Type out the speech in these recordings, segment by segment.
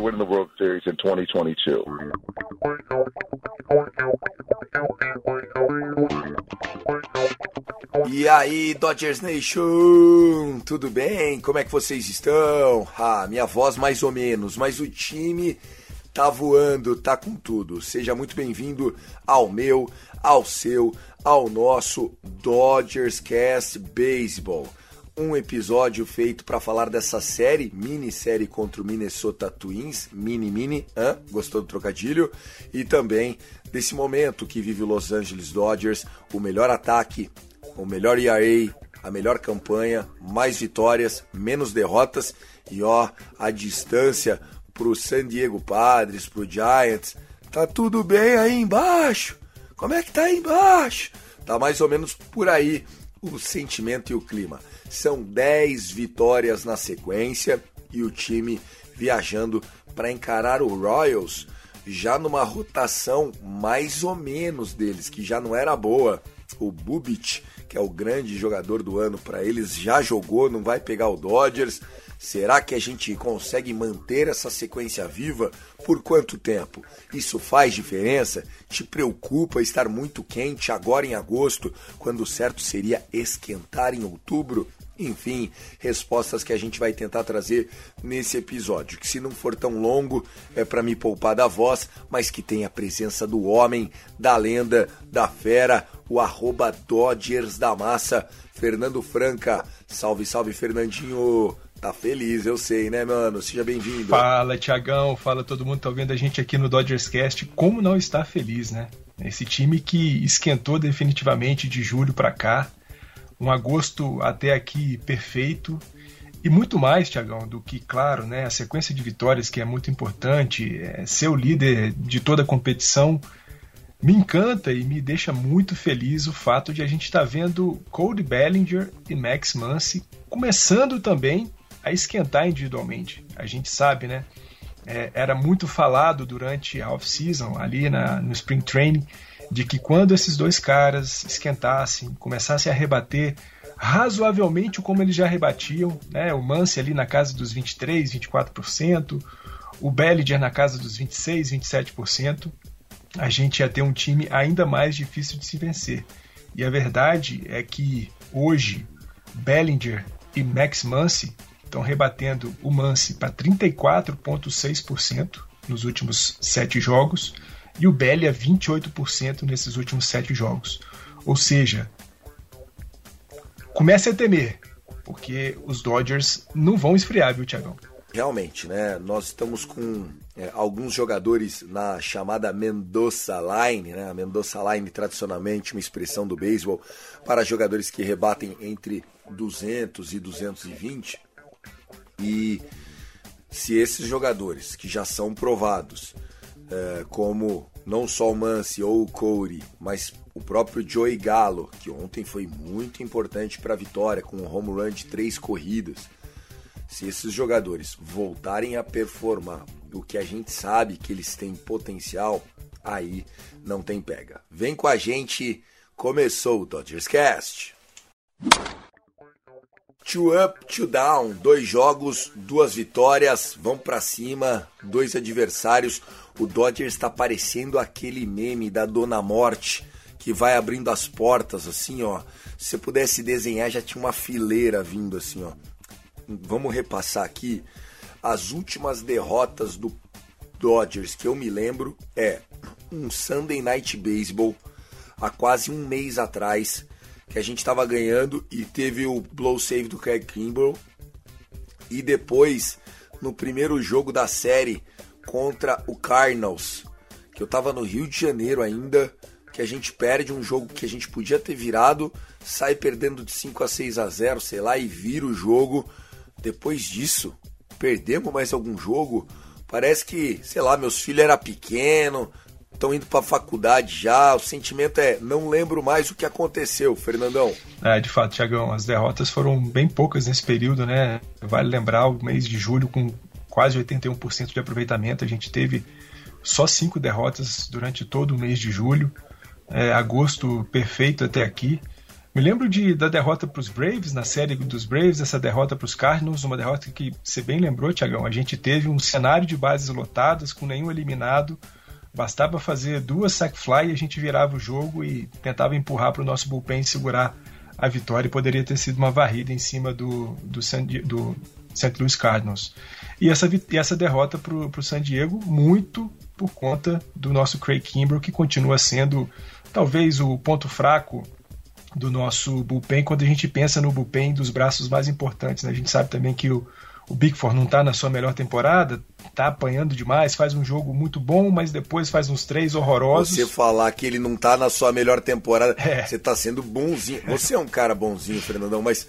We are winning the World Series in 2022. E aí, Dodgers Nation, tudo bem? Como é que vocês estão? Ah, minha voz mais ou menos, mas o time tá voando, tá com tudo. Seja muito bem-vindo ao meu, ao seu, ao nosso Dodgers Cast Baseball. Um episódio feito para falar dessa série, minissérie contra o Minnesota Twins, mini mini, hã? gostou do trocadilho? E também desse momento que vive o Los Angeles Dodgers, o melhor ataque, o melhor ERA, a melhor campanha, mais vitórias, menos derrotas e ó, a distância pro San Diego Padres, pro Giants, tá tudo bem aí embaixo? Como é que tá aí embaixo? Tá mais ou menos por aí o sentimento e o clima. São 10 vitórias na sequência e o time viajando para encarar o Royals já numa rotação mais ou menos deles, que já não era boa. O Bubich, que é o grande jogador do ano para eles, já jogou, não vai pegar o Dodgers. Será que a gente consegue manter essa sequência viva por quanto tempo? Isso faz diferença? Te preocupa estar muito quente agora em agosto, quando o certo seria esquentar em outubro? Enfim, respostas que a gente vai tentar trazer nesse episódio, que se não for tão longo é para me poupar da voz, mas que tem a presença do homem, da lenda, da fera, o arroba Dodgers da massa, Fernando Franca. Salve, salve, Fernandinho! Tá feliz, eu sei, né, mano? Seja bem-vindo. Fala, Tiagão. Fala todo mundo que tá ouvindo a gente aqui no Dodgers Cast. Como não estar feliz, né? Esse time que esquentou definitivamente de julho para cá. Um agosto até aqui perfeito. E muito mais, Tiagão, do que, claro, né, a sequência de vitórias que é muito importante, é, ser o líder de toda a competição. Me encanta e me deixa muito feliz o fato de a gente estar tá vendo Cody Bellinger e Max Muncy começando também a esquentar individualmente. A gente sabe, né? É, era muito falado durante a off-season, ali na, no Spring Training, de que quando esses dois caras esquentassem, começassem a rebater razoavelmente como eles já rebatiam, né? O Mance ali na casa dos 23, 24%, o Bellinger na casa dos 26, 27%, a gente ia ter um time ainda mais difícil de se vencer. E a verdade é que hoje Bellinger e Max Muncy estão rebatendo o Mance para 34,6% nos últimos sete jogos e o Belly a 28% nesses últimos sete jogos. Ou seja, comece a temer, porque os Dodgers não vão esfriar, viu, Tiagão? Realmente, né? Nós estamos com é, alguns jogadores na chamada Mendoza Line, né? A Mendoza Line, tradicionalmente, uma expressão do beisebol para jogadores que rebatem entre 200 e 220. E se esses jogadores que já são provados, é, como não só o Mance ou o Corey, mas o próprio Joey Gallo, que ontem foi muito importante para a vitória com um home run de três corridas, se esses jogadores voltarem a performar o que a gente sabe que eles têm potencial, aí não tem pega. Vem com a gente, começou o Dodgers Cast. Two up, two down, dois jogos, duas vitórias, vão para cima, dois adversários. O Dodgers está parecendo aquele meme da Dona Morte que vai abrindo as portas assim, ó. Se você pudesse desenhar, já tinha uma fileira vindo assim, ó. Vamos repassar aqui as últimas derrotas do Dodgers que eu me lembro é um Sunday Night Baseball há quase um mês atrás que a gente estava ganhando e teve o blow save do Craig Kimbrell e depois no primeiro jogo da série contra o Cardinals que eu estava no Rio de Janeiro ainda que a gente perde um jogo que a gente podia ter virado, sai perdendo de 5 a 6 a 0, sei lá, e vira o jogo. Depois disso, perdemos mais algum jogo. Parece que, sei lá, meus filhos eram pequenos, estão indo para faculdade já. O sentimento é, não lembro mais o que aconteceu, Fernandão. É, de fato, Tiagão, as derrotas foram bem poucas nesse período, né? Vale lembrar o mês de julho com quase 81% de aproveitamento. A gente teve só cinco derrotas durante todo o mês de julho é, agosto perfeito até aqui. Me lembro de, da derrota para os Braves, na série dos Braves, essa derrota para os Cardinals, uma derrota que você bem lembrou, Tiagão. A gente teve um cenário de bases lotadas, com nenhum eliminado. Bastava fazer duas sack fly e a gente virava o jogo e tentava empurrar para o nosso bullpen segurar a vitória. E poderia ter sido uma varrida em cima do, do, San, do St. Louis Cardinals. E essa, e essa derrota para o San Diego, muito por conta do nosso Craig Kimbrell, que continua sendo talvez o ponto fraco do nosso bullpen quando a gente pensa no bullpen dos braços mais importantes. Né? A gente sabe também que o, o Bigford não está na sua melhor temporada, está apanhando demais, faz um jogo muito bom, mas depois faz uns três horrorosos. Você falar que ele não está na sua melhor temporada, é. você está sendo bonzinho. Você é um cara bonzinho, Fernandão, mas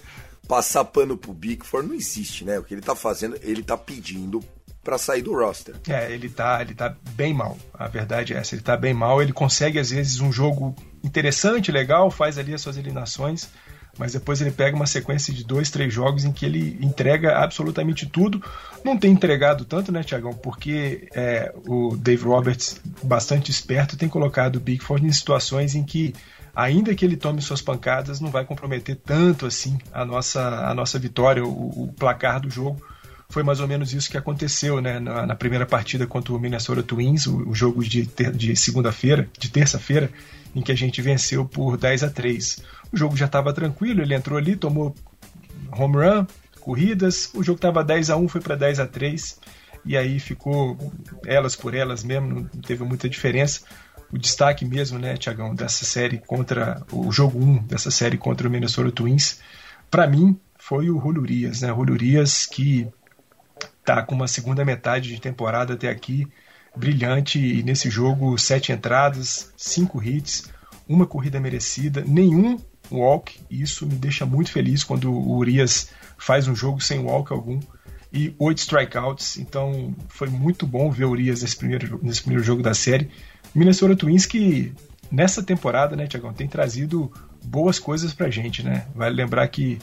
passar pano pro Bigford não existe, né? O que ele está fazendo, ele está pedindo para sair do roster. É, ele tá, ele tá bem mal. A verdade é essa, ele tá bem mal. Ele consegue às vezes um jogo interessante, legal, faz ali as suas eliminações, mas depois ele pega uma sequência de dois, três jogos em que ele entrega absolutamente tudo. Não tem entregado tanto, né, Tiagão? Porque é, o Dave Roberts, bastante esperto, tem colocado o Bigford em situações em que ainda que ele tome suas pancadas, não vai comprometer tanto assim a nossa, a nossa vitória, o, o placar do jogo foi mais ou menos isso que aconteceu né, na, na primeira partida contra o Minnesota Twins, o, o jogo de, de segunda-feira, de terça-feira, em que a gente venceu por 10 a 3. O jogo já estava tranquilo, ele entrou ali, tomou home run, corridas, o jogo estava 10 a 1, foi para 10 a 3 e aí ficou elas por elas mesmo, não teve muita diferença. O destaque mesmo, né, Tiagão, dessa série contra o jogo 1 dessa série contra o Minnesota Twins, para mim foi o Julio Urias, né? Julio Urias que tá com uma segunda metade de temporada até aqui brilhante e nesse jogo sete entradas, cinco hits, uma corrida merecida, nenhum walk. Isso me deixa muito feliz quando o Urias faz um jogo sem walk algum e oito strikeouts. Então foi muito bom ver o Urias nesse primeiro, nesse primeiro jogo da série. Minnesota Twins que nessa temporada, né, Tiagão, tem trazido boas coisas pra gente, né? Vale lembrar que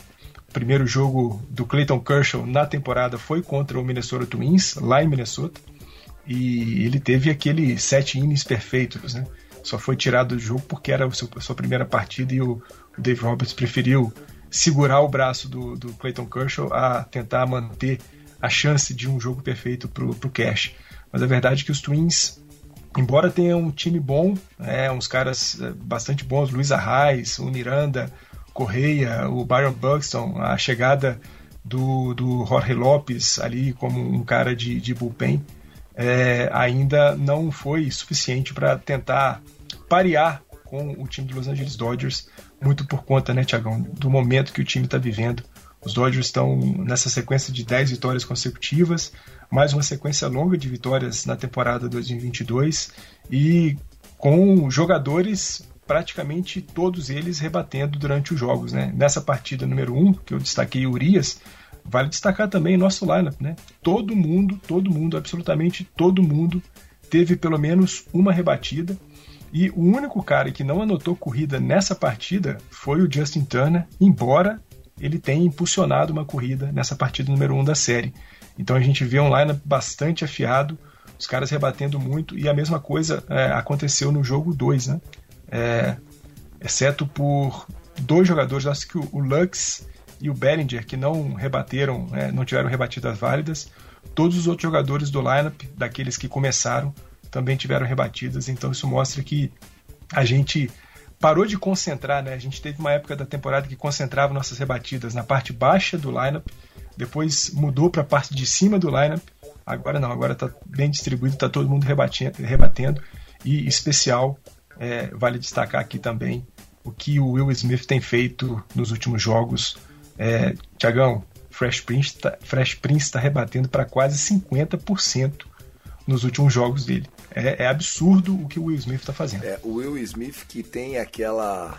primeiro jogo do Clayton Kershaw na temporada foi contra o Minnesota Twins, lá em Minnesota. E ele teve aquele sete innings perfeitos, né? Só foi tirado do jogo porque era a sua primeira partida e o, Dave Roberts preferiu segurar o braço do, do Clayton Kershaw a tentar manter a chance de um jogo perfeito para o Cash. Mas a verdade é que os Twins, embora tenham um time bom, é, uns caras é, bastante bons, Luiz Arraes, o Miranda, Correia, o Byron Buxton, a chegada do, do Jorge Lopes ali como um cara de, de bullpen, é, ainda não foi suficiente para tentar parear com o time dos Los Angeles Dodgers, muito por conta, né, Tiagão, do momento que o time está vivendo. Os Dodgers estão nessa sequência de 10 vitórias consecutivas, mais uma sequência longa de vitórias na temporada 2022 e com jogadores praticamente todos eles rebatendo durante os jogos. Né? Nessa partida número 1, um, que eu destaquei Urias, vale destacar também nosso lineup. Né? Todo mundo, todo mundo, absolutamente todo mundo teve pelo menos uma rebatida. E o único cara que não anotou corrida nessa partida foi o Justin Turner, embora ele tenha impulsionado uma corrida nessa partida número 1 um da série. Então a gente vê um lineup bastante afiado, os caras rebatendo muito, e a mesma coisa é, aconteceu no jogo 2, né? é, exceto por dois jogadores, acho que o, Lux e o Bellinger, que não rebateram, é, não tiveram rebatidas válidas. Todos os outros jogadores do lineup, daqueles que começaram, também tiveram rebatidas. Então isso mostra que a gente parou de concentrar, né? A gente teve uma época da temporada que concentrava nossas rebatidas na parte baixa do lineup, depois mudou para a parte de cima do lineup. Agora não, agora está bem distribuído, está todo mundo rebatendo, rebatendo. E especial, é, vale destacar aqui também o que o Will Smith tem feito nos últimos jogos. É, Tiagão, Fresh Prince está tá rebatendo para quase 50% nos últimos jogos dele. É, é, absurdo o que o Will Smith está fazendo. É, o Will Smith que tem aquela.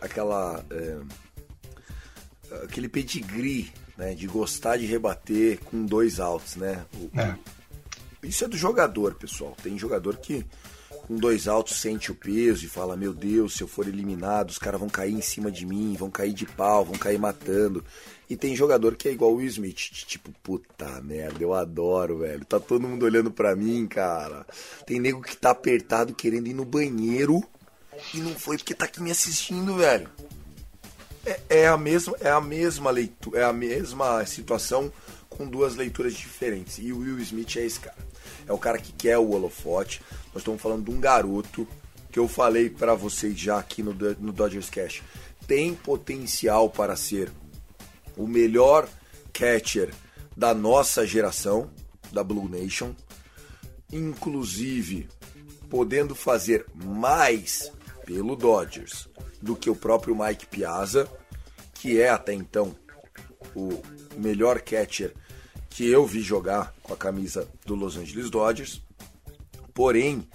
aquela é, aquele pedigree né, de gostar de rebater com dois altos, né? O, é. Isso é do jogador, pessoal. Tem jogador que com dois altos sente o peso e fala: Meu Deus, se eu for eliminado, os caras vão cair em cima de mim, vão cair de pau, vão cair matando. E tem jogador que é igual o Will Smith, tipo, puta merda, eu adoro, velho. Tá todo mundo olhando pra mim, cara. Tem nego que tá apertado querendo ir no banheiro e não foi porque tá aqui me assistindo, velho. É, é a mesma, é a mesma leitura, é a mesma situação com duas leituras diferentes. E o Will Smith é esse cara. É o cara que quer o holofote. Nós estamos falando de um garoto que eu falei para vocês já aqui no, no Dodgers Cash. Tem potencial para ser o melhor catcher da nossa geração, da Blue Nation, inclusive podendo fazer mais pelo Dodgers do que o próprio Mike Piazza, que é até então o melhor catcher que eu vi jogar com a camisa do Los Angeles Dodgers. Porém,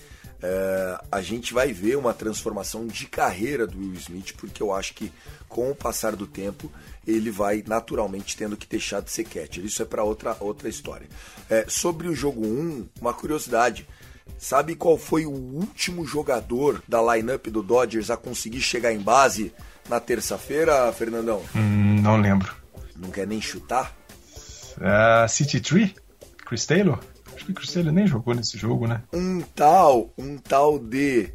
é, a gente vai ver uma transformação de carreira do Will Smith, porque eu acho que com o passar do tempo ele vai naturalmente tendo que deixar de ser catcher. Isso é para outra, outra história. É, sobre o jogo 1, uma curiosidade. Sabe qual foi o último jogador da lineup do Dodgers a conseguir chegar em base na terça-feira, Fernandão? Hum, não lembro. Não quer nem chutar? Uh, City Tree? Chris Taylor? Acho que o Chris Taylor nem jogou nesse jogo, né? Um tal, um tal de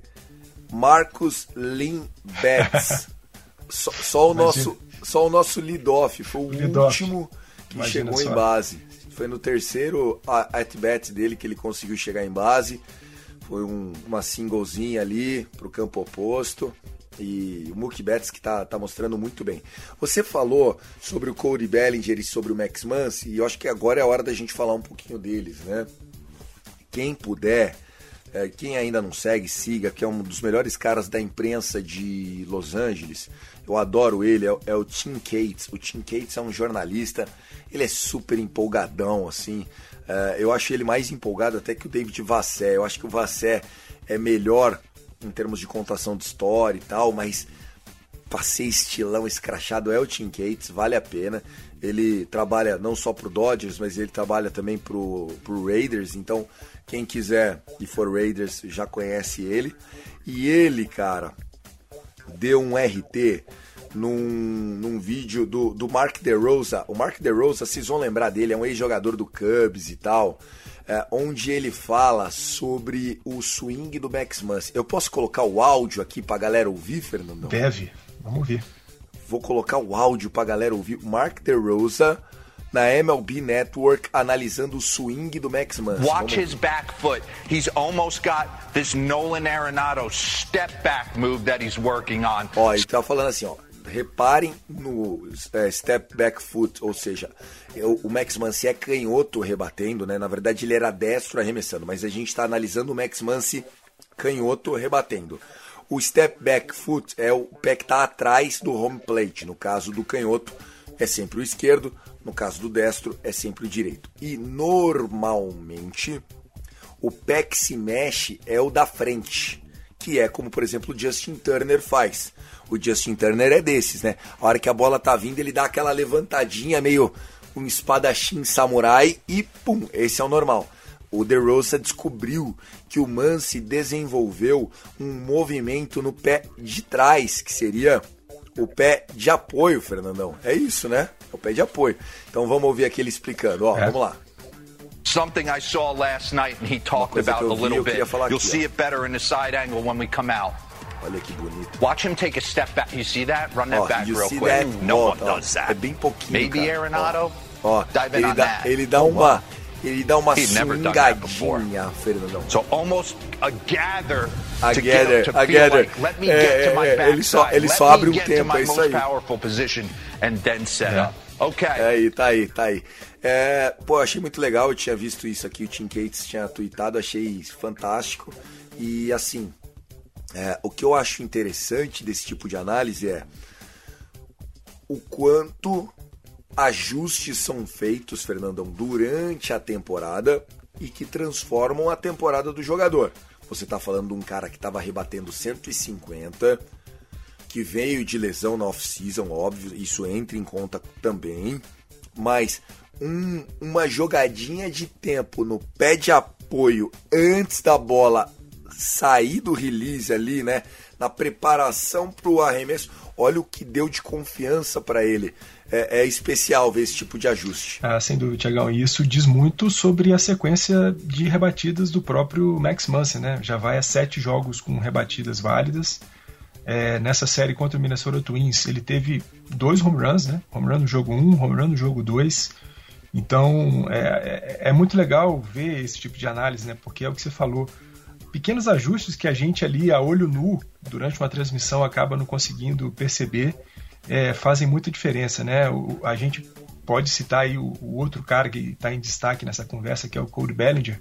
Marcus Lin Betts. só, só, o nosso, só o nosso lead-off. Foi o lead último que Imagina chegou só. em base. Foi no terceiro at-bat dele que ele conseguiu chegar em base. Foi um, uma singlezinha ali pro campo oposto. E o Mookie Betts que tá, tá mostrando muito bem. Você falou sobre o Cody Bellinger e sobre o Max Muncy, e eu acho que agora é a hora da gente falar um pouquinho deles, né? Quem puder, é, quem ainda não segue, siga, que é um dos melhores caras da imprensa de Los Angeles. Eu adoro ele, é, é o Tim Cates. O Tim Cates é um jornalista, ele é super empolgadão, assim. É, eu acho ele mais empolgado até que o David Vassé. Eu acho que o Vassé é melhor em termos de contação de história e tal, mas passei estilão escrachado é o Tim Cates, vale a pena. Ele trabalha não só pro Dodgers, mas ele trabalha também pro, pro Raiders, então quem quiser e for Raiders já conhece ele. E ele, cara, deu um RT num, num vídeo do, do Mark DeRosa. O Mark DeRosa, vocês vão lembrar dele, é um ex-jogador do Cubs e tal. É, onde ele fala sobre o swing do Max Muncy. Eu posso colocar o áudio aqui pra galera ouvir, Fernando? Deve, vamos ouvir. Vou colocar o áudio pra galera ouvir. Mark DeRosa na MLB Network analisando o swing do Max Muncy. Watch his back foot. He's almost got this Nolan Arenado step back move that he's working on. Ó, ele tá falando assim, ó reparem no é, step back foot, ou seja, o, o Max Muncy é canhoto rebatendo, né? Na verdade ele era destro arremessando, mas a gente está analisando o Max Muncy canhoto rebatendo. O step back foot é o pé que está atrás do home plate, no caso do canhoto é sempre o esquerdo, no caso do destro é sempre o direito. E normalmente o pé que se mexe é o da frente, que é como por exemplo o Justin Turner faz o Justin Turner é desses, né? A hora que a bola tá vindo, ele dá aquela levantadinha, meio um espadachim samurai e pum, esse é o normal. O De Rosa descobriu que o Mance desenvolveu um movimento no pé de trás, que seria o pé de apoio, Fernandão. É isso, né? É o pé de apoio. Então vamos ouvir aqui ele explicando. Ó, é. vamos lá. Something I saw last night and he talked about a little bit. You'll aqui, see ó. it better in the side angle when we come out. Olha que bonito. Watch him take a step back. You see that? Run that oh, back real quick. That? No Volta, one does that. É bem pouquinho. Maybe cara. Arenado. Ó, Dive ele, dá, ele dá uma. Ele dá uma swingadinha, Fernandão. So almost a gather to I feel get like, it. let me É, get to my é, ele só- ele só abre um tempo, é isso aí. powerful position and then set É. up. Okay. É aí, tá aí, tá aí. É, pô, achei muito legal, eu tinha visto isso aqui, o Tim Cates tinha tweetado, achei fantástico. E assim, é, o que eu acho interessante desse tipo de análise é o quanto ajustes são feitos, Fernandão, durante a temporada e que transformam a temporada do jogador. Você tá falando de um cara que tava rebatendo 150, que veio de lesão na off-season, óbvio, isso entra em conta também, mas um- uma jogadinha de tempo no pé de apoio antes da bola sair do release ali, né? Na preparação para o arremesso, olha o que deu de confiança para ele. É, é especial ver esse tipo de ajuste. Ah, sem dúvida, Tiagão. E isso diz muito sobre a sequência de rebatidas do próprio Max Muncy, né? Já vai a sete jogos com rebatidas válidas. É, nessa série contra o Minnesota Twins, ele teve dois home runs, né? Home run no jogo 1, um, home run no jogo 2. Então, é, é, é muito legal ver esse tipo de análise, né? Porque é o que você falou. Pequenos ajustes que a gente ali, a olho nu, durante uma transmissão, acaba não conseguindo perceber, é, fazem muita diferença, né? O, a gente pode citar aí o, o outro cara que está em destaque nessa conversa, que é o Cody Bellinger,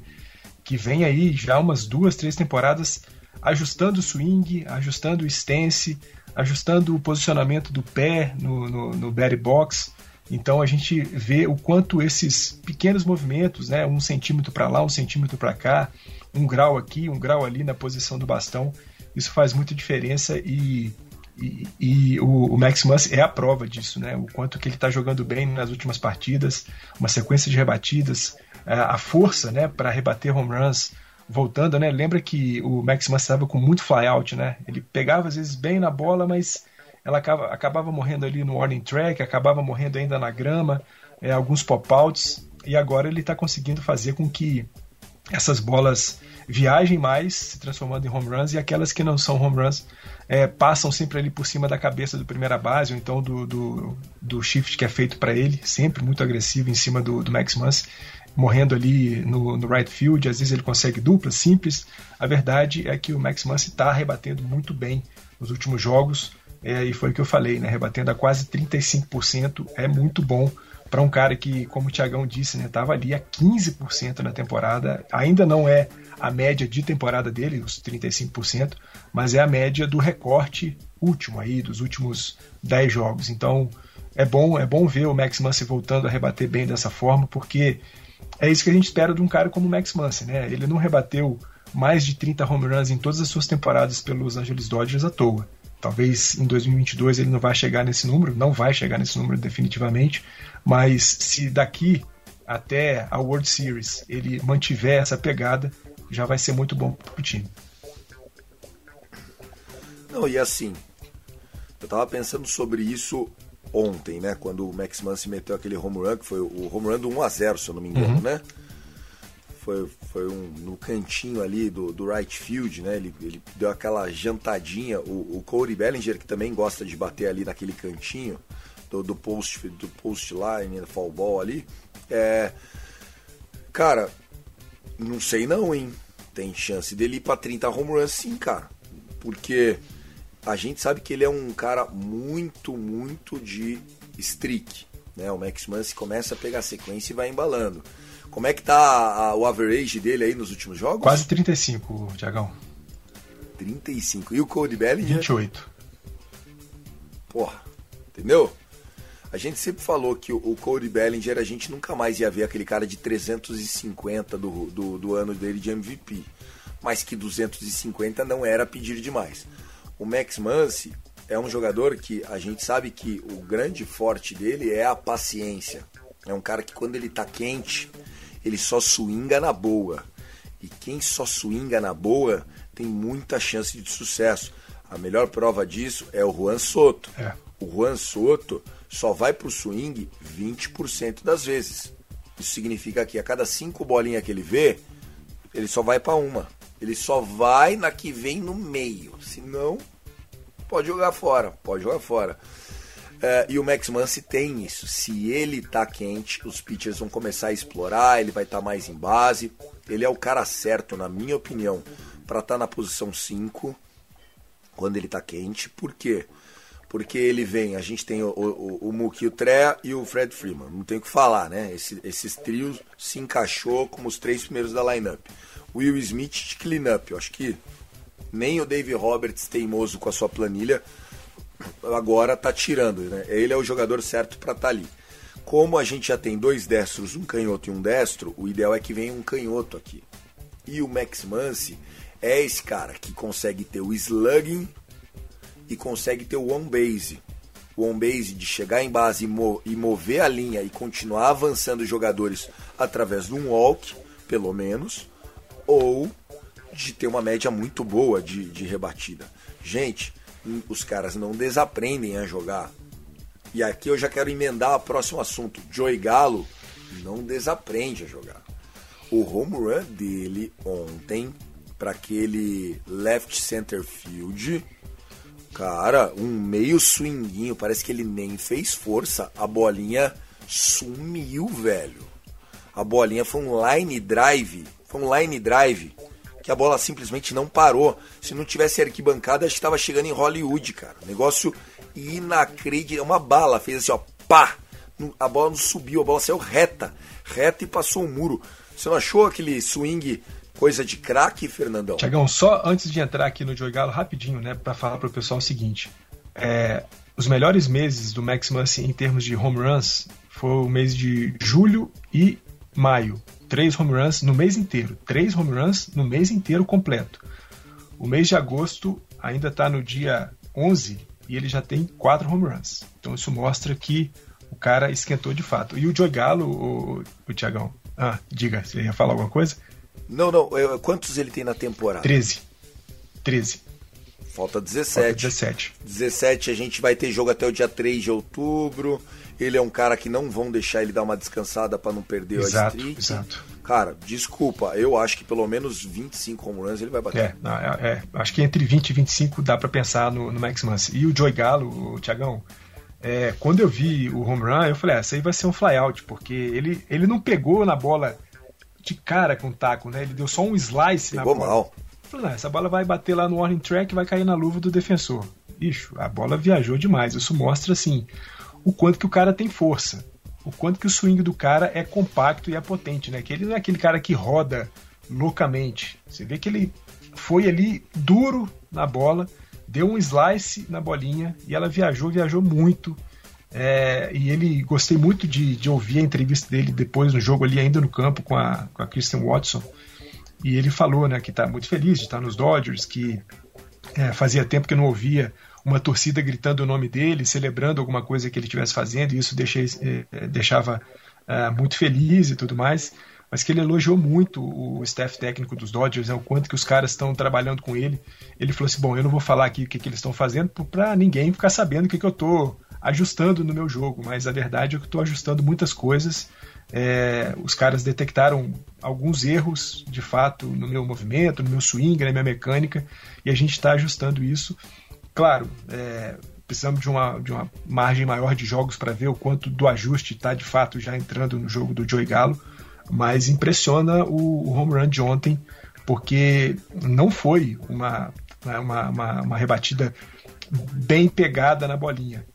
que vem aí já umas duas, três temporadas ajustando o swing, ajustando o stance, ajustando o posicionamento do pé no, no, no box. Então a gente vê o quanto esses pequenos movimentos, né, um centímetro para lá, um centímetro para cá, um grau aqui, um grau ali na posição do bastão, isso faz muita diferença e, e, e o, o, Max Muncy é a prova disso, né? O quanto que ele está jogando bem nas últimas partidas, uma sequência de rebatidas, a força, né, para rebater home runs, voltando, né? Lembra que o Max estava com muito flyout, né? Ele pegava às vezes bem na bola, mas ela acaba, acabava morrendo ali no warning track, acabava morrendo ainda na grama, é, alguns pop-outs, e agora ele está conseguindo fazer com que essas bolas viajem mais, se transformando em home runs, e aquelas que não são home runs é, passam sempre ali por cima da cabeça do primeira base, ou então do, do, do shift que é feito para ele, sempre muito agressivo em cima do, do Max Muncy, morrendo ali no, no, right field, às vezes ele consegue duplas, simples. A verdade é que o Max Muncy está rebatendo muito bem nos últimos jogos, é, e foi o que eu falei, né? Rebatendo a quase 35% é muito bom para um cara que, como o Tiagão disse, né, ali a 15% na temporada. Ainda não é a média de temporada dele, os 35%, mas é a média do recorte último aí, dos últimos 10 jogos. Então é bom, é bom ver o Max Muncy voltando a rebater bem dessa forma, porque é isso que a gente espera de um cara como o Max Muncy, né? Ele não rebateu mais de 30 home runs em todas as suas temporadas pelos Angeles Dodgers à toa. Talvez em 2022 ele não vai chegar nesse número, não vai chegar nesse número definitivamente, mas se daqui até a World Series ele mantiver essa pegada, já vai ser muito bom pro time. Não, e assim, eu tava pensando sobre isso ontem, né? Quando o Max Muncy meteu aquele home run, que foi o home run do 1x0, se eu não me engano, uhum. né? Foi, foi um, no cantinho ali do, do right field, né? Ele, ele deu aquela jantadinha. O, o Cody Bellinger, que também gosta de bater ali naquele cantinho do, do post do post line, do fall ball ali. É, cara, não sei não, hein? Tem chance dele ir pra 30 home runs sim, cara. Porque a gente sabe que ele é um cara muito, muito de streak. Né? O Max Muncy começa a pegar sequência e vai embalando. Como é que tá a, o average dele aí nos últimos jogos? Quase 35, Tiagão. 35. E o Cody Bellinger? 28. Porra, entendeu? A gente sempre falou que o Cody Bellinger a gente nunca mais ia ver aquele cara de 350 do, do, do ano dele de MVP. Mas que 250 não era pedir demais. O Max Muncy é um jogador que a gente sabe que o grande forte dele é a paciência. É um cara que quando ele tá quente, ele só swinga na boa. E quem só swinga na boa tem muita chance de sucesso. A melhor prova disso é o Juan Soto. É. O Juan Soto só vai pro swing 20% das vezes. Isso significa que a cada cinco bolinhas que ele vê, ele só vai para uma. Ele só vai na que vem no meio. Senão, pode jogar fora. Pode jogar fora. Uh, e o Max Muncy tem isso. Se ele tá quente, os pitchers vão começar a explorar, ele vai estar tá mais em base. Ele é o cara certo, na minha opinião, para estar tá na posição 5 quando ele tá quente. Por quê? Porque ele vem, a gente tem o, o, o Mookie, o Tre e o Fred Freeman. Não tem o que falar, né? Esse, esses trios se encaixou como os três primeiros da lineup. Will Smith de cleanup. Eu acho que nem o Dave Roberts, teimoso com a sua planilha, agora tá tirando. Né? Ele é o jogador certo para estar tá ali. Como a gente já tem dois destros, um canhoto e um destro, o ideal é que venha um canhoto aqui. E o Max Muncy é esse cara que consegue ter o slugging e consegue ter o one base. O one base de chegar em base e, mo e mover a linha e continuar avançando jogadores através de um walk, pelo menos, ou de ter uma média muito boa de, de rebatida. Gente, os caras não desaprendem a jogar. E aqui eu já quero emendar o próximo assunto. Joey Galo não desaprende a jogar. O home run dele ontem para aquele left center field, cara, um meio swinguinho, parece que ele nem fez força, a bolinha sumiu, velho. A bolinha foi um line drive, foi um line drive que a bola simplesmente não parou. Se não tivesse arquibancada, acho que estava chegando em Hollywood, cara. Negócio inacreditável. Uma bala fez assim, ó, pá! A bola não subiu, a bola saiu reta, reta e passou o muro. Você não achou aquele swing coisa de craque, Fernandão? Tiagão, só antes de entrar aqui no Joey Galo, rapidinho, né, para falar para o pessoal o seguinte: é, os melhores meses do Max Muncy em termos de home runs foi o mês de julho e maio. Três home runs no mês inteiro. Três home runs no mês inteiro completo. O mês de agosto ainda está no dia 11 e ele já tem quatro home runs. Então isso mostra que o cara esquentou de fato. E o Joey Galo, o, o Tiagão, ah, diga, você ia falar alguma coisa? Não, não. Quantos ele tem na temporada? 13. 13. Falta 17. Falta 17. 17 a gente vai ter jogo até o dia 3 de outubro. Ele é um cara que não vão deixar ele dar uma descansada para não perder exato, a streak. Exato. Cara, desculpa, eu acho que pelo menos 25 home runs ele vai bater. É, é, é acho que entre 20 e 25 dá para pensar no, no Max Muncy. E o Joey Galo, o Thiagão, é, quando eu vi o home run, eu falei, ah, essa aí vai ser um flyout, porque ele, ele não pegou na bola de cara com o taco, né? Ele deu só um slice pegou na bola. mal. Eu falei, ah, essa bola vai bater lá no warning track e vai cair na luva do defensor. Ixo, a bola viajou demais. Isso mostra, assim, o quanto que o cara tem força. O quanto que o swing do cara é compacto e é potente, né? Que ele não é aquele cara que roda loucamente. Você vê que ele foi ali duro na bola deu um slice na bolinha e ela viajou, viajou muito. É, e ele gostei muito de, de, ouvir a entrevista dele depois no jogo ali ainda no campo com a, com a Christian Watson. E ele falou né, que está muito feliz de estar nos Dodgers, que é, fazia tempo que não ouvia uma torcida gritando o nome dele, celebrando alguma coisa que ele estivesse fazendo, e isso deixei, é, deixava é, muito feliz e tudo mais mas que ele elogiou muito o staff técnico dos Dodgers, né, o quanto que os caras estão trabalhando com ele. Ele falou assim: bom, eu não vou falar aqui o que, que eles estão fazendo para ninguém ficar sabendo o que, que eu estou ajustando no meu jogo, mas a verdade é que estou ajustando muitas coisas. É, os caras detectaram alguns erros de fato no meu movimento, no meu swing, na minha mecânica, e a gente está ajustando isso. Claro, é, precisamos de uma, de uma margem maior de jogos para ver o quanto do ajuste está de fato já entrando no jogo do Joey Galo mas impressiona o, o home run de ontem, porque não foi uma, uma, uma, uma rebatida bem pegada na bolinha,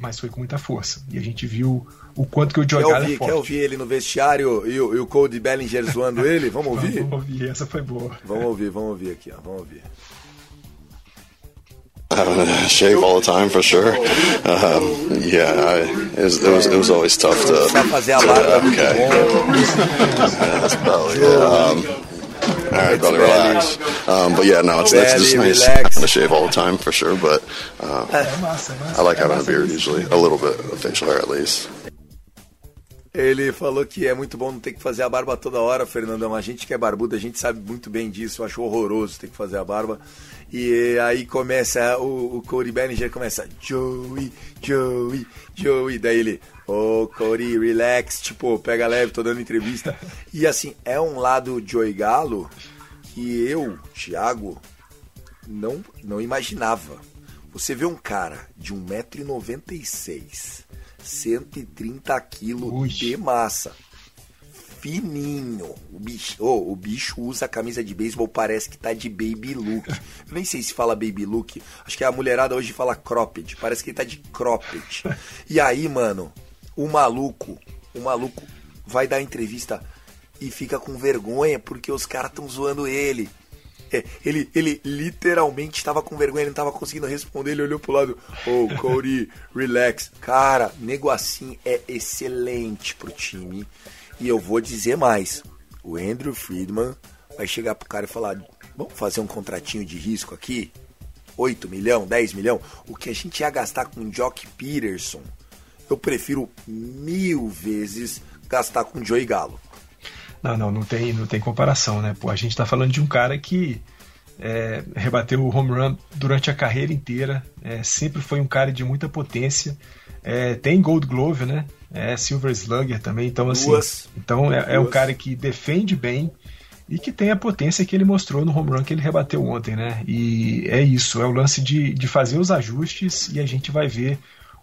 mas foi com muita força. E a gente viu o quanto que o Joe ouvir, é forte. Quer ouvir ele no vestiário e o, e o Cody Bellinger zoando ele? Vamos ouvir? vamos ouvir, essa foi boa. Vamos ouvir, vamos ouvir aqui, ó, vamos ouvir. Having to shave all the time for sure. Um, yeah, I, it, was, it was it was always tough to. to okay. yeah, that's. Um, all right, belly, relax. Um, but yeah, no, it's, it's just nice having to shave all the time for sure. But uh, I like having a beard usually, a little bit of facial hair at least. Ele falou que é muito bom não ter que fazer a barba toda hora, Fernandão. A gente que é barbudo, a gente sabe muito bem disso. Eu acho horroroso ter que fazer a barba. E aí começa, o, o Cody Bellinger começa, Joey, Joey, Joey. Daí ele, ô oh, Cody, relax, tipo, pega leve, tô dando entrevista. E assim, é um lado Joey Galo que eu, Thiago, não, não imaginava. Você vê um cara de 1,96m 130 quilos de massa. fininho. O bicho, oh, o bicho usa a camisa de beisebol, parece que tá de baby look. Eu nem sei se fala baby look. Acho que a mulherada hoje fala cropped. Parece que ele tá de cropped. E aí, mano, o maluco, o maluco vai dar entrevista e fica com vergonha porque os caras estão zoando ele. É, ele, ele literalmente estava com vergonha, ele não estava conseguindo responder. Ele olhou pro lado: Ô, oh, Cody, relax. Cara, nego assim é excelente pro time. E eu vou dizer mais: o Andrew Friedman vai chegar pro cara e falar: vamos fazer um contratinho de risco aqui? 8 milhão, 10 milhão? O que a gente ia gastar com o Jock Peterson, eu prefiro mil vezes gastar com o Joey Galo. Não, não, não tem, não tem comparação, né? Pô, a gente tá falando de um cara que é, rebateu o home run durante a carreira inteira, é, sempre foi um cara de muita potência, é, tem Gold Glove, né? É Silver Slugger também, então assim, Duas. então é, é, um cara que defende bem e que tem a potência que ele mostrou no home run que ele rebateu ontem, né? E é isso, é o lance de, de fazer os ajustes e a gente vai ver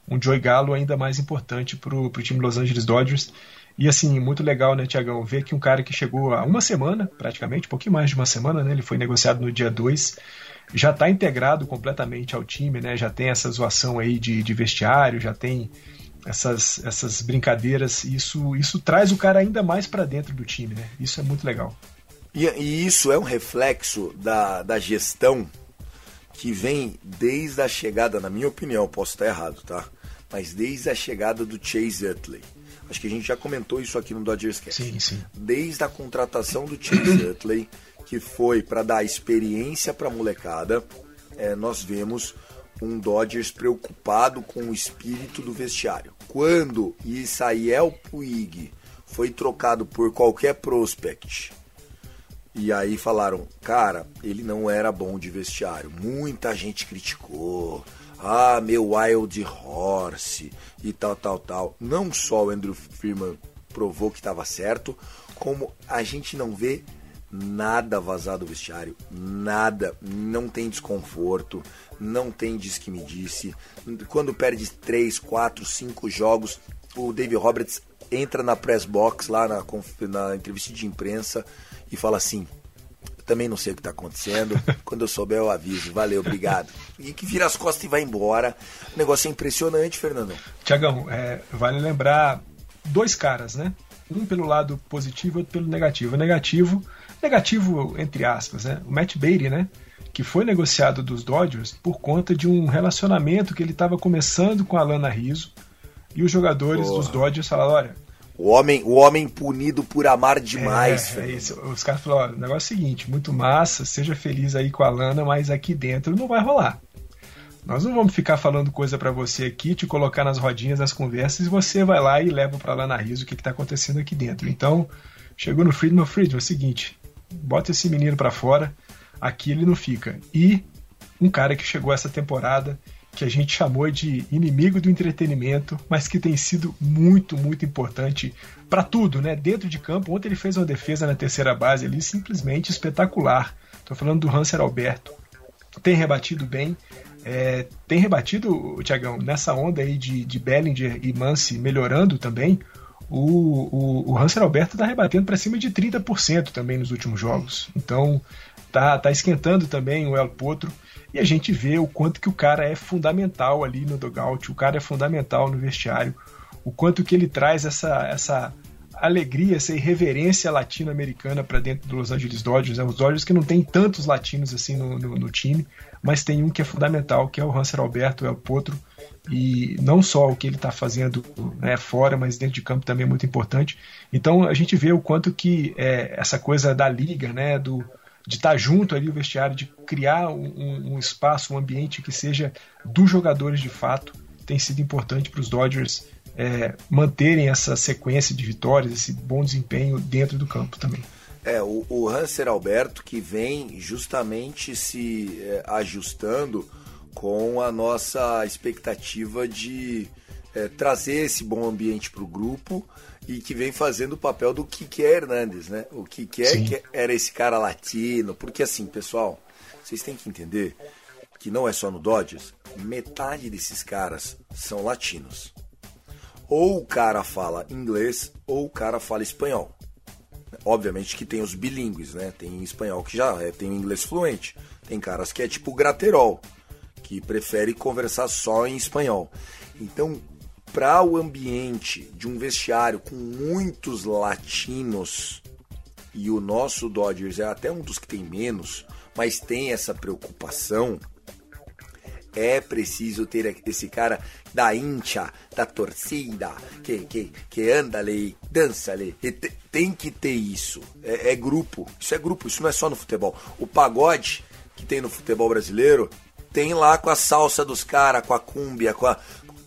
um Joey Gallo ainda mais importante para o time Los Angeles Dodgers. E assim, muito legal, né, Tiagão, ver que um cara que chegou há uma semana, praticamente, um pouquinho mais de uma semana, né? Ele foi negociado no dia 2, já está integrado completamente ao time, né? Já tem essa zoação aí de, de vestiário, já tem essas, essas brincadeiras. Isso, isso traz o cara ainda mais para dentro do time, né? Isso é muito legal. E, e isso é um reflexo da, da gestão que vem desde a chegada, na minha opinião, posso estar errado, tá? Mas desde a chegada do Chase Utley Acho que a gente já comentou isso aqui no Dodgers Cast. Sim, sim. Desde a contratação do Chase Utley, que foi para dar experiência para a molecada, é, nós vemos um Dodgers preocupado com o espírito do vestiário. Quando Isael Puig foi trocado por qualquer prospect, e aí falaram, cara, ele não era bom de vestiário. Muita gente criticou ah, meu Wild Horse e tal, tal, tal. Não só o Andrew Firman provou que estava certo, como a gente não vê nada vazado do vestiário, nada, não tem desconforto, não tem diz que me disse. Quando perde 3, 4, 5 jogos, o David Roberts entra na press box lá na, na entrevista de imprensa e fala assim: também não sei o que está acontecendo. Quando eu souber, eu aviso. Valeu, obrigado. E que vira as costas e vai embora. O negócio é impressionante, Fernando. Tiagão, é, vale lembrar dois caras, né? Um pelo lado positivo e outro pelo negativo. O negativo, negativo entre aspas, né? O Matt Beatty, né? Que foi negociado dos Dodgers por conta de um relacionamento que ele estava começando com a Lana Rizzo. E os jogadores Porra. dos Dodgers falaram: olha, o homem, o homem punido por amar demais. É, é isso. Os caras falaram: o negócio é o seguinte, muito massa, seja feliz aí com a Lana, mas aqui dentro não vai rolar. Nós não vamos ficar falando coisa para você aqui, te colocar nas rodinhas das conversas e você vai lá e leva para Lana Riso o que, está acontecendo aqui dentro. Então, chegou no Friedman, Friedman, é o seguinte, bota esse menino para fora, aqui ele não fica. E um cara que chegou essa temporada que a gente chamou de inimigo do entretenimento, mas que tem sido muito, muito importante para tudo, né? Dentro de campo, ontem ele fez uma defesa na terceira base ali simplesmente espetacular. Estou falando do Hanser Alberto. Tem rebatido bem, é, tem rebatido, Tiagão, nessa onda aí de, de Bellinger e Mance melhorando também. O, o, o Hanser Alberto está rebatendo para cima de 30% também nos últimos jogos. Então tá, tá esquentando também o El Potro. E a gente vê o quanto que o cara é fundamental ali no dugout, o cara é fundamental no vestiário, o quanto que ele traz essa, essa alegria, essa irreverência latino-americana para dentro do Los Angeles Dodgers. Né? Os Dodgers que não tem tantos latinos assim no, no, no, time, mas tem um que é fundamental, que é o Hanser Alberto, é o Potro. E não só o que ele está fazendo né, fora, mas dentro de campo também é muito importante. Então a gente vê o quanto que é, essa coisa da liga, né, do, de estar junto ali o vestiário, de criar um, um espaço, um ambiente que seja dos jogadores de fato, tem sido importante para os Dodgers é, manterem essa sequência de vitórias, esse bom desempenho dentro do campo também. É, o, o Hanser Alberto que vem justamente se é, ajustando com a nossa expectativa de é, trazer esse bom ambiente para o grupo e que vem fazendo o papel do Kike Hernandes, né? O que era esse cara latino, porque assim, pessoal, vocês têm que entender que não é só no Dodgers, metade desses caras são latinos. Ou o cara fala inglês ou o cara fala espanhol. obviamente que tem os bilíngues, né? Tem espanhol que já é, tem inglês fluente. Tem caras que é tipo graterol, que prefere conversar só em espanhol. Então, para o ambiente de um vestiário com muitos latinos, e o nosso Dodgers é até um dos que tem menos, mas tem essa preocupação, é preciso ter esse cara da hincha, da torcida, que, que, que anda ali, dança ali. Tem que ter isso. É, é, grupo. Isso é grupo, isso não é só no futebol. O pagode que tem no futebol brasileiro tem lá com a salsa dos caras, com a cúmbia, com a.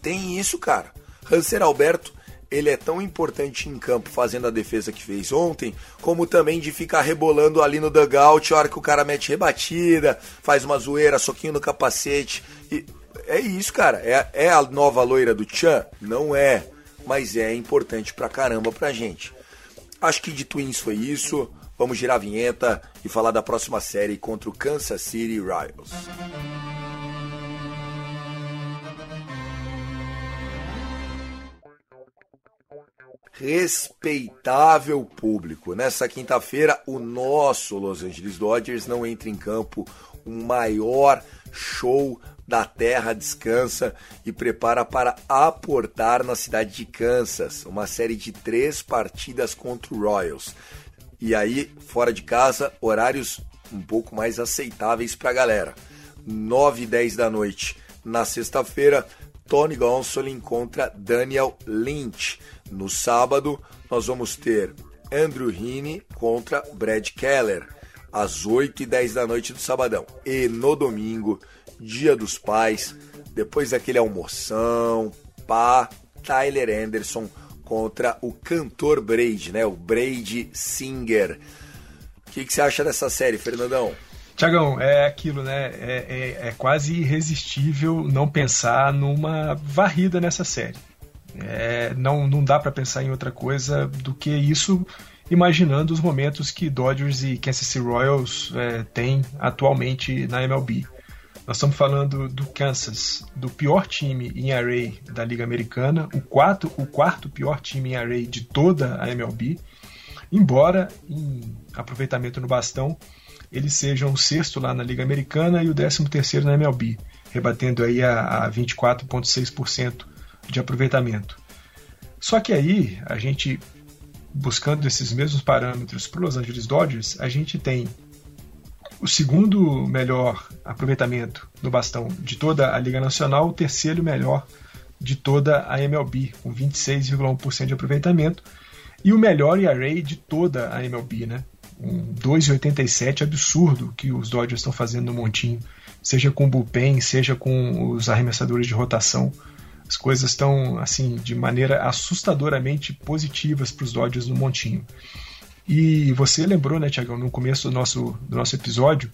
Tem isso, cara. Hanser Alberto ele é tão importante em campo fazendo a defesa que fez ontem, como também de ficar rebolando ali no dugout a hora que o cara mete rebatida, faz uma zoeira, soquinho no capacete. E é isso, cara. É, é a nova loira do Chan? Não é. Mas é importante pra caramba pra gente. Acho que de Twins foi isso. Vamos girar a vinheta e falar da próxima série contra o Kansas City Royals. Respeitável público. Nessa quinta-feira, o nosso Los Angeles Dodgers não entra em campo. O maior show da Terra descansa e prepara para aportar na cidade de Kansas. Uma série de três partidas contra o Royals. E aí, fora de casa, horários um pouco mais aceitáveis para a galera. 9 e 10 da noite na sexta-feira, Tony Gonsolin contra Daniel Lynch. No sábado, nós vamos ter Andrew Heaney contra Brad Keller, às 8 e 10 da noite do sabadão. E no domingo, dia dos pais, depois daquele almoção, pá, Tyler Anderson contra o cantor Braid, né? O Braid Singer. O que, que você acha dessa série, Fernandão? Tiagão, é aquilo, né? É, é, é, quase irresistível não pensar numa varrida nessa série. É, não, não dá para pensar em outra coisa do que isso, imaginando os momentos que Dodgers e Kansas City Royals é, têm atualmente na MLB. Nós estamos falando do Kansas, do pior time em array da Liga Americana, o quarto, o quarto pior time em array de toda a MLB, embora em aproveitamento no bastão eles sejam o sexto lá na Liga Americana e o décimo terceiro na MLB, rebatendo aí a, a 24,6% de aproveitamento. Só que aí, a gente, buscando esses mesmos parâmetros para os Los Angeles Dodgers, a gente tem o segundo melhor aproveitamento no bastão de toda a Liga Nacional, o terceiro melhor de toda a MLB, com 26,1% de aproveitamento, e o melhor ERA de toda a MLB, né? Um 2,87 absurdo que os Dodgers estão fazendo no montinho, seja com o bullpen, seja com os arremessadores de rotação. As coisas estão assim de maneira assustadoramente positivas para os Dodgers no montinho. E você lembrou, né, Tiagão, no começo do nosso, do nosso episódio,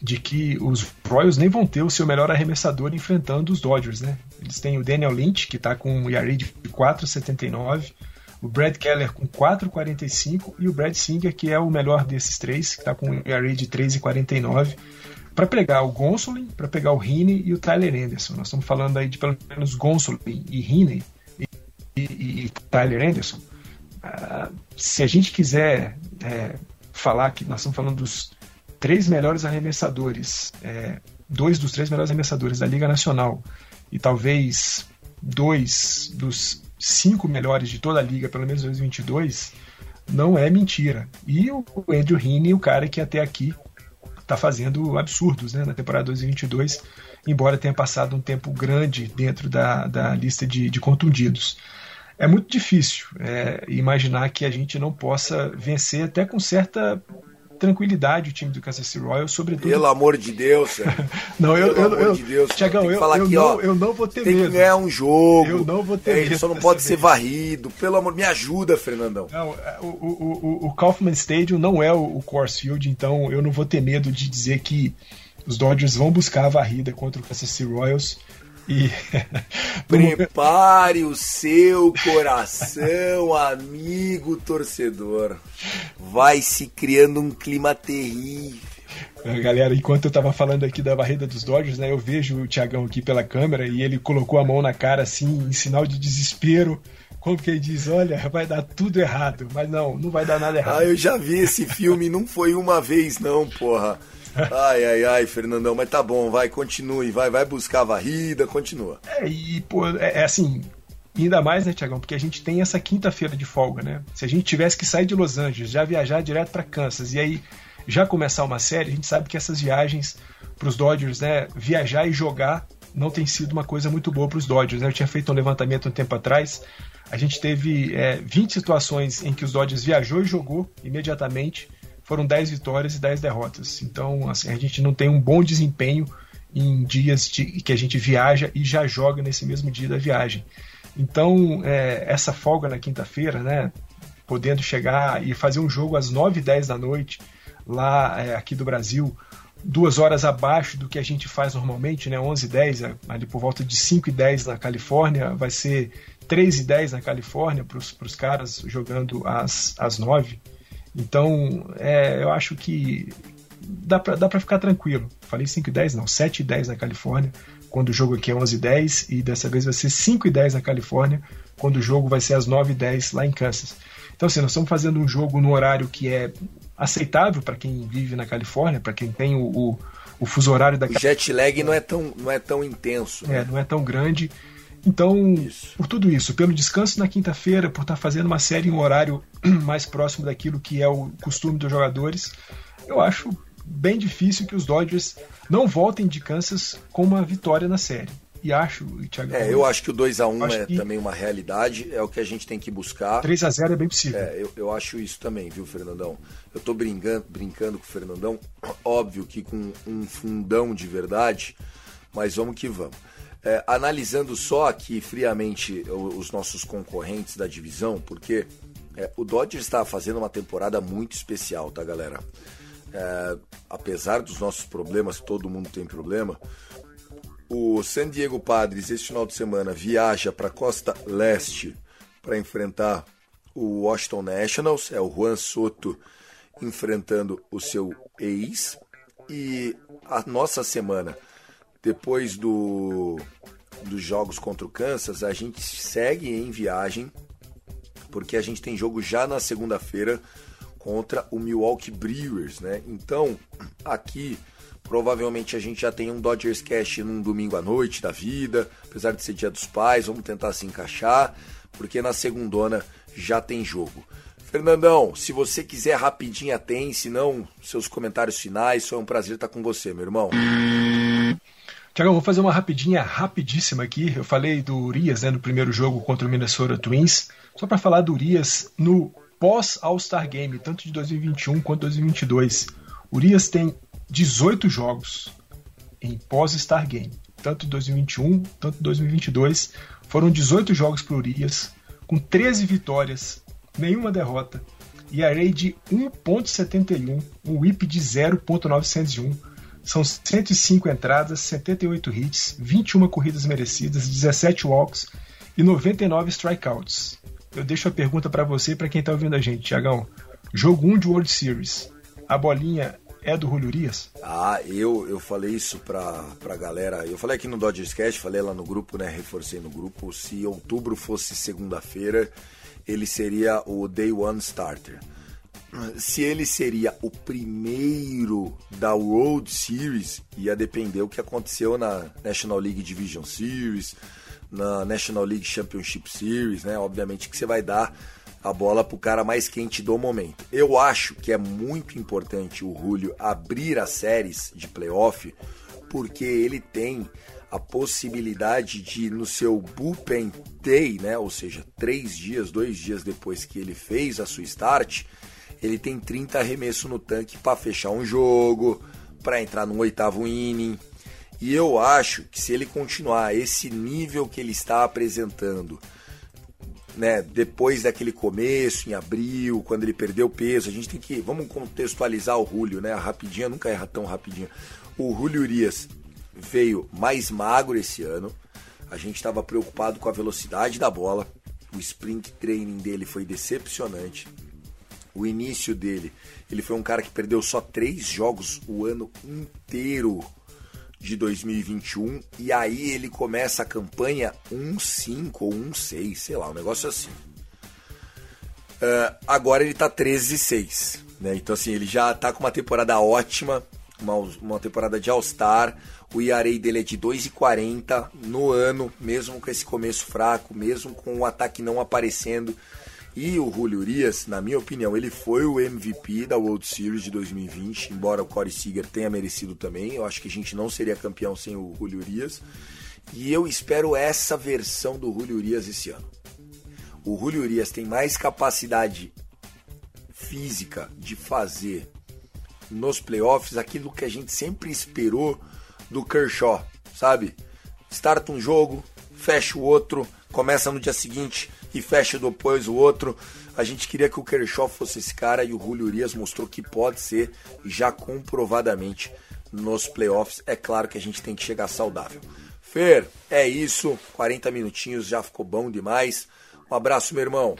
de que os Royals nem vão ter o seu melhor arremessador enfrentando os Dodgers, né? Eles têm o Daniel Lynch, que está com um ERA de 4,79, o Brad Keller com 4,45 e o Brad Singer, que é o melhor desses três, que está com um ERA de 3,49 para pegar o Gonsolin, para pegar o Heaney e o Tyler Anderson. Nós estamos falando aí de pelo menos Gonsolin e Heaney e, e, e Tyler Anderson. Uh, se a gente quiser é, falar que nós estamos falando dos três melhores arremessadores, é, dois dos três melhores arremessadores da Liga Nacional e talvez dois dos cinco melhores de toda a liga, pelo menos 2022, não é mentira. E o Andrew Heaney, o cara que até aqui está fazendo absurdos né, na temporada 2022, embora tenha passado um tempo grande dentro da, da lista de, de contundidos. É muito difícil é, imaginar que a gente não possa vencer até com certa tranquilidade o time do Kansas City Royals, sobretudo. Pelo amor de Deus, não, eu, Pelo eu, amor eu, de Deus. Tiagão, eu, eu, aqui, não, ó, eu não vou ter tem medo. Tem que ganhar um jogo. Eu não vou ter é, medo. Ele só não pode ser varrido. Pelo amor, me ajuda, Fernandão. Não, é, o, o, o, o Kaufman Stadium não é o, o Coors Field, então eu não vou ter medo de dizer que os Dodgers vão buscar a varrida contra o Kansas City Royals. E prepare o seu coração, amigo torcedor. Vai se criando um clima terrível. Galera, enquanto eu tava falando aqui da barreira dos Dodgers, né, eu vejo o Thiagão aqui pela câmera e ele colocou a mão na cara assim, em sinal de desespero. como quem diz, olha, vai dar tudo errado. Mas não, não vai dar nada errado. Ah, eu já vi esse filme, não foi uma vez não, porra. Ai, ai, ai, Fernandão, mas tá bom, vai, continue, vai, vai buscar a varrida, continua. É, e, pô, é, é assim, ainda mais, né, Tiagão, porque a gente tem essa quinta-feira de folga, né? Se a gente tivesse que sair de Los Angeles, já viajar direto para Kansas e aí já começar uma série, a gente sabe que essas viagens para os Dodgers, né, viajar e jogar não tem sido uma coisa muito boa para os Dodgers. Né? Eu tinha feito um levantamento um tempo atrás, a gente teve é, 20 situações em que os Dodgers viajou e jogou imediatamente, foram 10 vitórias e 10 derrotas. Então, assim, a gente não tem um bom desempenho em dias de, que a gente viaja e já joga nesse mesmo dia da viagem. Então, é, essa folga na quinta-feira, né, podendo chegar e fazer um jogo às 9 e 10 da noite, lá é, aqui do Brasil, duas horas abaixo do que a gente faz normalmente, né, 11 e 10, é, ali por volta de 5 e 10 na Califórnia, vai ser 3 e 10 na Califórnia para os caras jogando às, às 9. Então, é, eu acho que dá para dá ficar tranquilo. Falei 5 e 10, não, 7 e 10 na Califórnia, quando o jogo aqui é 11 e 10, e dessa vez vai ser 5 e 10 na Califórnia, quando o jogo vai ser às 9 e 10 lá em Kansas. Então, assim, nós estamos fazendo um jogo no horário que é aceitável para quem vive na Califórnia, para quem tem o, o, o, fuso horário da O jet lag não é tão, não é tão intenso. Né? É, não é tão grande. Então, isso. por tudo isso, pelo descanso na quinta-feira, por estar tá fazendo uma série em um horário mais próximo daquilo que é o costume dos jogadores, eu acho bem difícil que os Dodgers não voltem de Kansas com uma vitória na série. E acho, Thiago. É, eu acho que o 2x1 é que... também uma realidade, é o que a gente tem que buscar. 3x0 é bem possível. É, eu, eu acho isso também, viu, Fernandão? Eu tô brincando, brincando com o Fernandão, óbvio que com um fundão de verdade, mas vamos que vamos. É, analisando só aqui friamente os nossos concorrentes da divisão, porque é, o Dodgers está fazendo uma temporada muito especial, tá, galera? É, apesar dos nossos problemas, todo mundo tem problema. O San Diego Padres, este final de semana, viaja para a costa leste para enfrentar o Washington Nationals. É o Juan Soto enfrentando o seu ex. E a nossa semana, depois do, dos jogos contra o Kansas, a gente segue em viagem, porque a gente tem jogo já na segunda-feira contra o Milwaukee Brewers, né? Então, aqui provavelmente a gente já tem um Dodgers Cash num domingo à noite da vida, apesar de ser dia dos pais, vamos tentar se encaixar, porque na segundona já tem jogo. Fernandão, se você quiser rapidinho tem, se não, seus comentários finais, foi um prazer estar com você, meu irmão. Tiago, eu vou fazer uma rapidinha, rapidíssima aqui. Eu falei do Urias né, no primeiro jogo contra o Minnesota Twins. Só para falar do Urias no pós-All-Star Game, tanto de 2021 quanto 2022. Urias tem 18 jogos em pós-Star Game, tanto 2021, tanto 2022. Foram 18 jogos para Urias, com 13 vitórias, nenhuma derrota, e array de 1.71, um whip de 0.901. São 105 entradas, 78 hits, 21 corridas merecidas, 17 walks e 99 strikeouts. Eu deixo a pergunta para você e para quem está ouvindo a gente, Tiagão. Jogo 1 de World Series. A bolinha é do Julio Urias? Ah, eu, eu falei isso pra, pra galera. Eu falei aqui no Dodgers Cast, falei lá no grupo, né? Reforcei no grupo. Se outubro fosse segunda-feira, ele seria o Day One Starter. Se ele seria o primeiro da World Series, ia depender o que aconteceu na National League Division Series, na National League Championship Series, né? Obviamente que você vai dar a bola para o cara mais quente do momento. Eu acho que é muito importante o Julio abrir as séries de playoff, porque ele tem a possibilidade de, no seu bullpen day, né, ou seja, três dias, dois dias depois que ele fez a sua start, ele tem 30 arremessos no tanque para fechar um jogo, para entrar no oitavo inning. E eu acho que se ele continuar esse nível que ele está apresentando, né, depois daquele começo, em abril, quando ele perdeu peso, a gente tem que. Vamos contextualizar o Julio, né? A rapidinha nunca erra tão rapidinho. O Julio Urias veio mais magro esse ano. A gente estava preocupado com a velocidade da bola. O sprint training dele foi decepcionante. O início dele, ele foi um cara que perdeu só três jogos o ano inteiro de 2021 e aí ele começa a campanha 1-5 ou 1-6, sei lá, um negócio assim. Uh, agora ele tá 13-6, né? Então assim, ele já tá com uma temporada ótima, uma, uma temporada de All-Star. O ERA dele é de 2,40 no ano, mesmo com esse começo fraco, mesmo com o ataque não aparecendo. E o Julio Urias, na minha opinião, ele foi o MVP da World Series de 2020, embora o Corey Seager tenha merecido também. Eu acho que a gente não seria campeão sem o Julio Urias. E eu espero essa versão do Julio Urias esse ano. O Julio Urias tem mais capacidade física de fazer nos playoffs aquilo que a gente sempre esperou do Kershaw, sabe? Starta um jogo, fecha o outro, começa no dia seguinte e fecha depois o outro. A gente queria que o Kershaw fosse esse cara e o Julio Urias mostrou que pode ser já comprovadamente nos playoffs. É claro que a gente tem que chegar saudável. Fer, é isso. 40 minutinhos já ficou bom demais. Um abraço, meu irmão.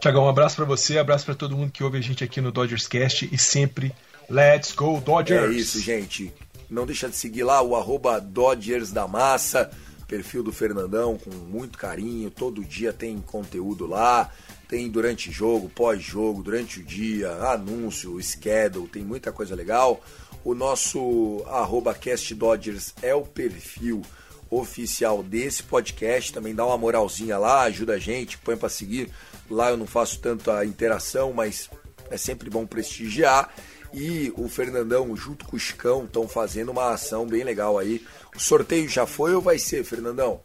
Tiagão, um abraço para você, abraço para todo mundo que ouve a gente aqui no Dodgers Cast e sempre Let's Go Dodgers! É isso, gente. Não deixa de seguir lá o arroba Dodgers da Massa, perfil do Fernandão com muito carinho. Todo dia tem conteúdo lá. Tem durante jogo, pós-jogo, durante o dia, anúncio, schedule, tem muita coisa legal. O nosso arroba Cast Dodgers é o perfil oficial desse podcast. Também dá uma moralzinha lá, ajuda a gente, põe para seguir Lá eu não faço tanta interação, mas é sempre bom prestigiar. E o Fernandão, junto com o Chicão, estão fazendo uma ação bem legal aí. O sorteio já foi ou vai ser, Fernandão?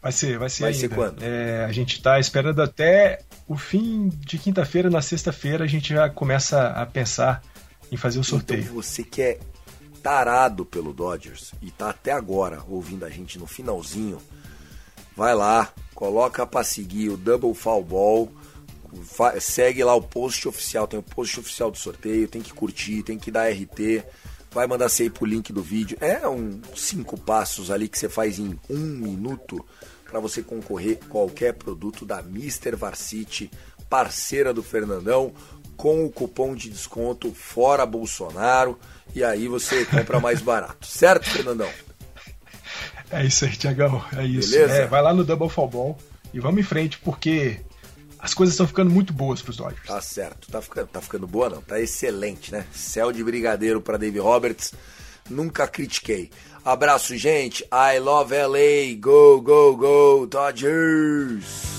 Vai ser, vai ser. Vai ainda. ser quando? É, a gente está esperando até o fim de quinta-feira, na sexta-feira, a gente já começa a pensar em fazer o sorteio. Então você que é tarado pelo Dodgers e tá até agora ouvindo a gente no finalzinho, vai lá, coloca para seguir o Double Fall Ball, segue lá o post oficial, tem o post oficial do sorteio, tem que curtir, tem que dar RT, vai mandar você ir pro link do vídeo. É um cinco passos ali que você faz em um minuto para você concorrer qualquer produto da Mr. Varsity, parceira do Fernandão, com o cupom de desconto Fora Bolsonaro, e aí você compra mais barato. Certo, Fernandão? É isso aí, Tiagão. É isso. Beleza? É, vai lá no Double Fall Ball e vamos em frente, porque as coisas estão ficando muito boas para os Dodgers. Tá certo. Tá ficando, tá ficando boa, não? Tá excelente, né? Céu de brigadeiro para Dave Roberts. Nunca critiquei. Abraço, gente. I love LA. Go, go, go, Dodgers!